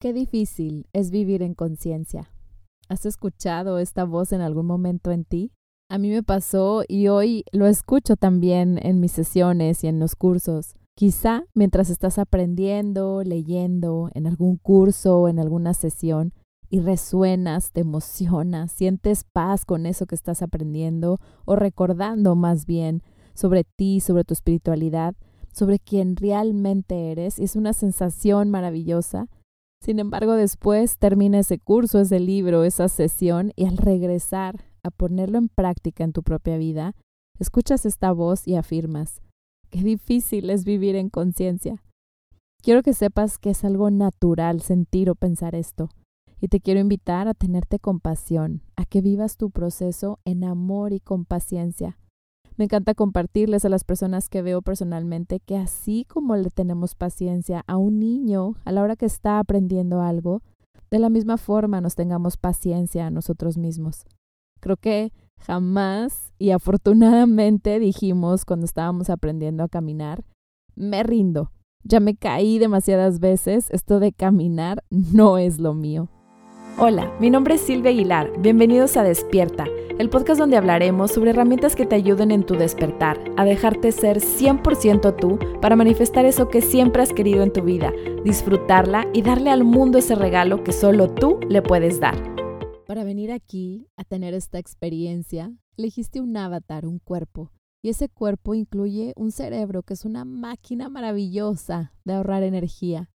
Qué difícil es vivir en conciencia. ¿Has escuchado esta voz en algún momento en ti? A mí me pasó y hoy lo escucho también en mis sesiones y en los cursos. Quizá mientras estás aprendiendo, leyendo, en algún curso o en alguna sesión y resuenas, te emocionas, sientes paz con eso que estás aprendiendo o recordando más bien sobre ti, sobre tu espiritualidad, sobre quién realmente eres. Es una sensación maravillosa sin embargo, después termina ese curso, ese libro, esa sesión y al regresar a ponerlo en práctica en tu propia vida, escuchas esta voz y afirmas, qué difícil es vivir en conciencia. Quiero que sepas que es algo natural sentir o pensar esto, y te quiero invitar a tenerte compasión, a que vivas tu proceso en amor y con paciencia, me encanta compartirles a las personas que veo personalmente que así como le tenemos paciencia a un niño a la hora que está aprendiendo algo, de la misma forma nos tengamos paciencia a nosotros mismos. Creo que jamás y afortunadamente dijimos cuando estábamos aprendiendo a caminar, me rindo. Ya me caí demasiadas veces, esto de caminar no es lo mío. Hola, mi nombre es Silvia Aguilar, bienvenidos a Despierta el podcast donde hablaremos sobre herramientas que te ayuden en tu despertar, a dejarte ser 100% tú para manifestar eso que siempre has querido en tu vida, disfrutarla y darle al mundo ese regalo que solo tú le puedes dar. Para venir aquí a tener esta experiencia, elegiste un avatar, un cuerpo, y ese cuerpo incluye un cerebro que es una máquina maravillosa de ahorrar energía.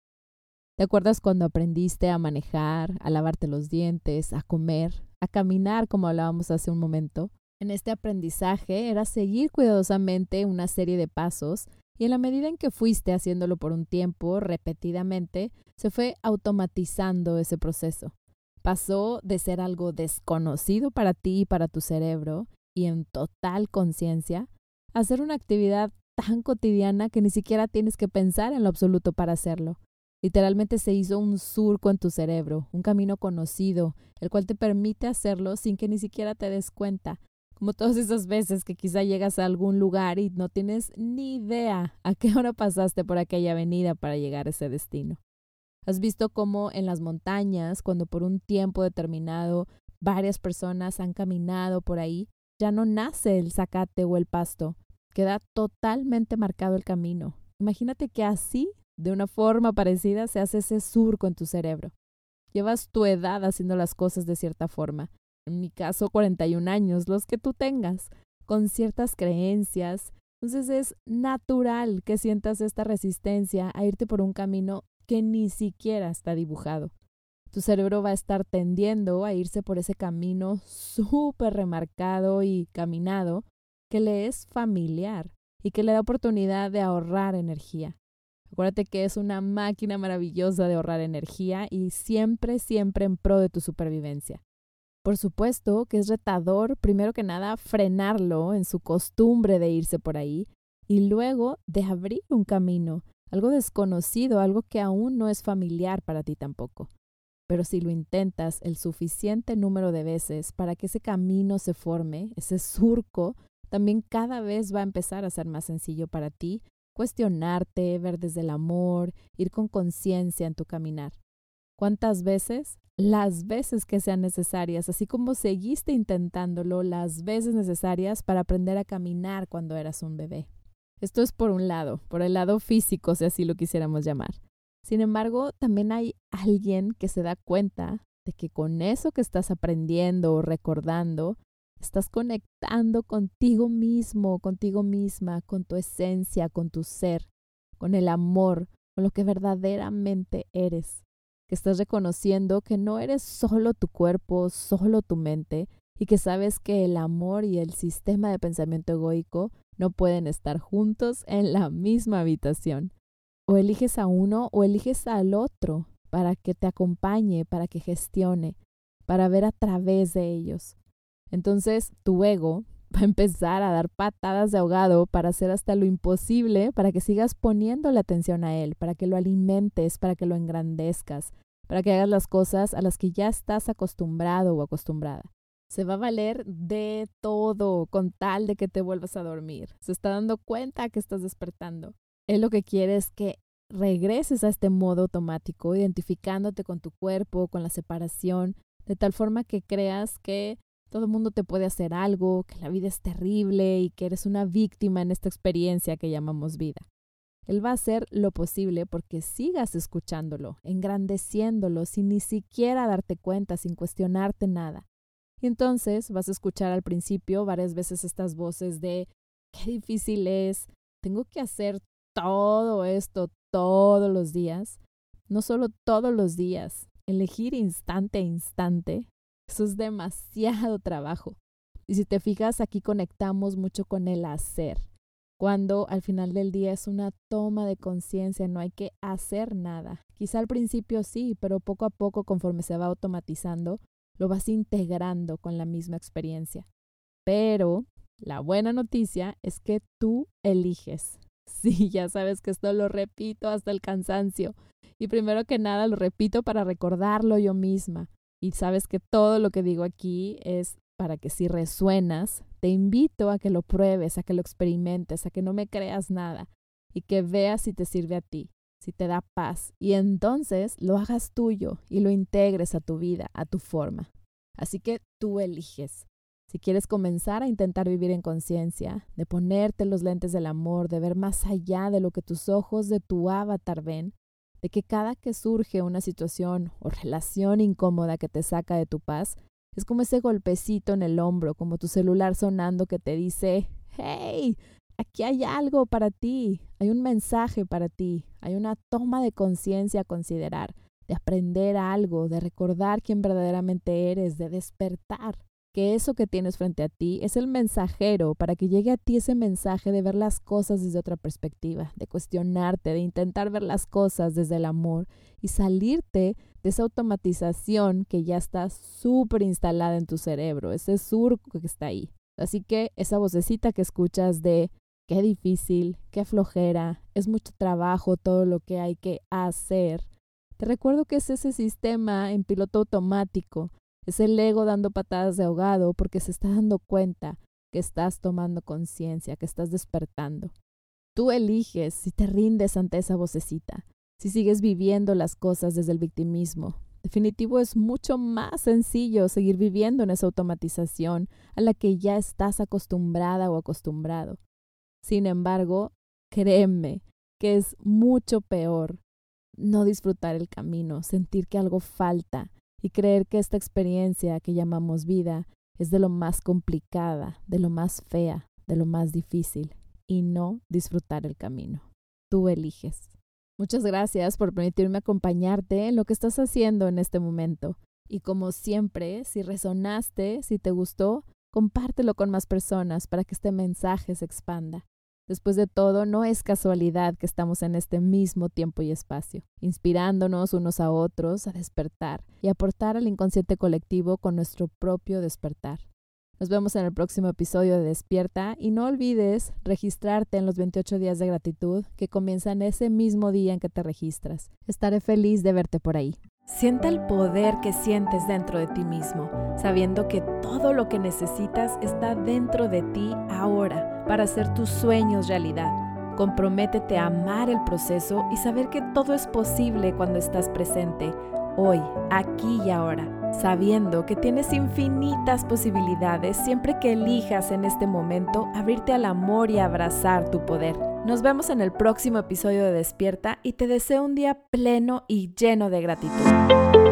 ¿Te acuerdas cuando aprendiste a manejar, a lavarte los dientes, a comer, a caminar, como hablábamos hace un momento. En este aprendizaje era seguir cuidadosamente una serie de pasos y en la medida en que fuiste haciéndolo por un tiempo, repetidamente, se fue automatizando ese proceso. Pasó de ser algo desconocido para ti y para tu cerebro y en total conciencia a ser una actividad tan cotidiana que ni siquiera tienes que pensar en lo absoluto para hacerlo. Literalmente se hizo un surco en tu cerebro, un camino conocido, el cual te permite hacerlo sin que ni siquiera te des cuenta. Como todas esas veces que quizá llegas a algún lugar y no tienes ni idea a qué hora pasaste por aquella avenida para llegar a ese destino. Has visto cómo en las montañas, cuando por un tiempo determinado varias personas han caminado por ahí, ya no nace el zacate o el pasto, queda totalmente marcado el camino. Imagínate que así de una forma parecida se hace ese surco en tu cerebro. Llevas tu edad haciendo las cosas de cierta forma. En mi caso, 41 años, los que tú tengas, con ciertas creencias. Entonces es natural que sientas esta resistencia a irte por un camino que ni siquiera está dibujado. Tu cerebro va a estar tendiendo a irse por ese camino súper remarcado y caminado que le es familiar y que le da oportunidad de ahorrar energía. Acuérdate que es una máquina maravillosa de ahorrar energía y siempre, siempre en pro de tu supervivencia. Por supuesto que es retador, primero que nada, frenarlo en su costumbre de irse por ahí y luego de abrir un camino, algo desconocido, algo que aún no es familiar para ti tampoco. Pero si lo intentas el suficiente número de veces para que ese camino se forme, ese surco, también cada vez va a empezar a ser más sencillo para ti cuestionarte, ver desde el amor, ir con conciencia en tu caminar. ¿Cuántas veces? Las veces que sean necesarias, así como seguiste intentándolo las veces necesarias para aprender a caminar cuando eras un bebé. Esto es por un lado, por el lado físico, si así lo quisiéramos llamar. Sin embargo, también hay alguien que se da cuenta de que con eso que estás aprendiendo o recordando, Estás conectando contigo mismo, contigo misma, con tu esencia, con tu ser, con el amor, con lo que verdaderamente eres. Que estás reconociendo que no eres solo tu cuerpo, solo tu mente, y que sabes que el amor y el sistema de pensamiento egoico no pueden estar juntos en la misma habitación. O eliges a uno o eliges al otro para que te acompañe, para que gestione, para ver a través de ellos. Entonces tu ego va a empezar a dar patadas de ahogado para hacer hasta lo imposible para que sigas poniendo la atención a él, para que lo alimentes, para que lo engrandezcas, para que hagas las cosas a las que ya estás acostumbrado o acostumbrada. Se va a valer de todo con tal de que te vuelvas a dormir. Se está dando cuenta que estás despertando. Él lo que quiere es que regreses a este modo automático, identificándote con tu cuerpo, con la separación, de tal forma que creas que todo el mundo te puede hacer algo, que la vida es terrible y que eres una víctima en esta experiencia que llamamos vida. Él va a hacer lo posible porque sigas escuchándolo, engrandeciéndolo, sin ni siquiera darte cuenta, sin cuestionarte nada. Y entonces vas a escuchar al principio varias veces estas voces de qué difícil es, tengo que hacer todo esto todos los días. No solo todos los días, elegir instante a instante eso es demasiado trabajo. Y si te fijas, aquí conectamos mucho con el hacer. Cuando al final del día es una toma de conciencia, no hay que hacer nada. Quizá al principio sí, pero poco a poco, conforme se va automatizando, lo vas integrando con la misma experiencia. Pero la buena noticia es que tú eliges. Sí, ya sabes que esto lo repito hasta el cansancio. Y primero que nada lo repito para recordarlo yo misma. Y sabes que todo lo que digo aquí es para que si resuenas, te invito a que lo pruebes, a que lo experimentes, a que no me creas nada y que veas si te sirve a ti, si te da paz. Y entonces lo hagas tuyo y lo integres a tu vida, a tu forma. Así que tú eliges. Si quieres comenzar a intentar vivir en conciencia, de ponerte los lentes del amor, de ver más allá de lo que tus ojos de tu avatar ven, de que cada que surge una situación o relación incómoda que te saca de tu paz, es como ese golpecito en el hombro, como tu celular sonando que te dice, hey, aquí hay algo para ti, hay un mensaje para ti, hay una toma de conciencia a considerar, de aprender algo, de recordar quién verdaderamente eres, de despertar que eso que tienes frente a ti es el mensajero para que llegue a ti ese mensaje de ver las cosas desde otra perspectiva, de cuestionarte, de intentar ver las cosas desde el amor y salirte de esa automatización que ya está súper instalada en tu cerebro, ese surco que está ahí. Así que esa vocecita que escuchas de qué difícil, qué flojera, es mucho trabajo todo lo que hay que hacer. Te recuerdo que es ese sistema en piloto automático es el ego dando patadas de ahogado porque se está dando cuenta que estás tomando conciencia, que estás despertando. Tú eliges si te rindes ante esa vocecita, si sigues viviendo las cosas desde el victimismo. Definitivo es mucho más sencillo seguir viviendo en esa automatización a la que ya estás acostumbrada o acostumbrado. Sin embargo, créeme que es mucho peor no disfrutar el camino, sentir que algo falta, y creer que esta experiencia que llamamos vida es de lo más complicada, de lo más fea, de lo más difícil, y no disfrutar el camino. Tú eliges. Muchas gracias por permitirme acompañarte en lo que estás haciendo en este momento. Y como siempre, si resonaste, si te gustó, compártelo con más personas para que este mensaje se expanda. Después de todo, no es casualidad que estamos en este mismo tiempo y espacio, inspirándonos unos a otros a despertar y aportar al inconsciente colectivo con nuestro propio despertar. Nos vemos en el próximo episodio de Despierta y no olvides registrarte en los 28 días de gratitud que comienzan ese mismo día en que te registras. Estaré feliz de verte por ahí. Sienta el poder que sientes dentro de ti mismo, sabiendo que todo lo que necesitas está dentro de ti ahora para hacer tus sueños realidad. Comprométete a amar el proceso y saber que todo es posible cuando estás presente, hoy, aquí y ahora, sabiendo que tienes infinitas posibilidades siempre que elijas en este momento abrirte al amor y abrazar tu poder. Nos vemos en el próximo episodio de Despierta y te deseo un día pleno y lleno de gratitud.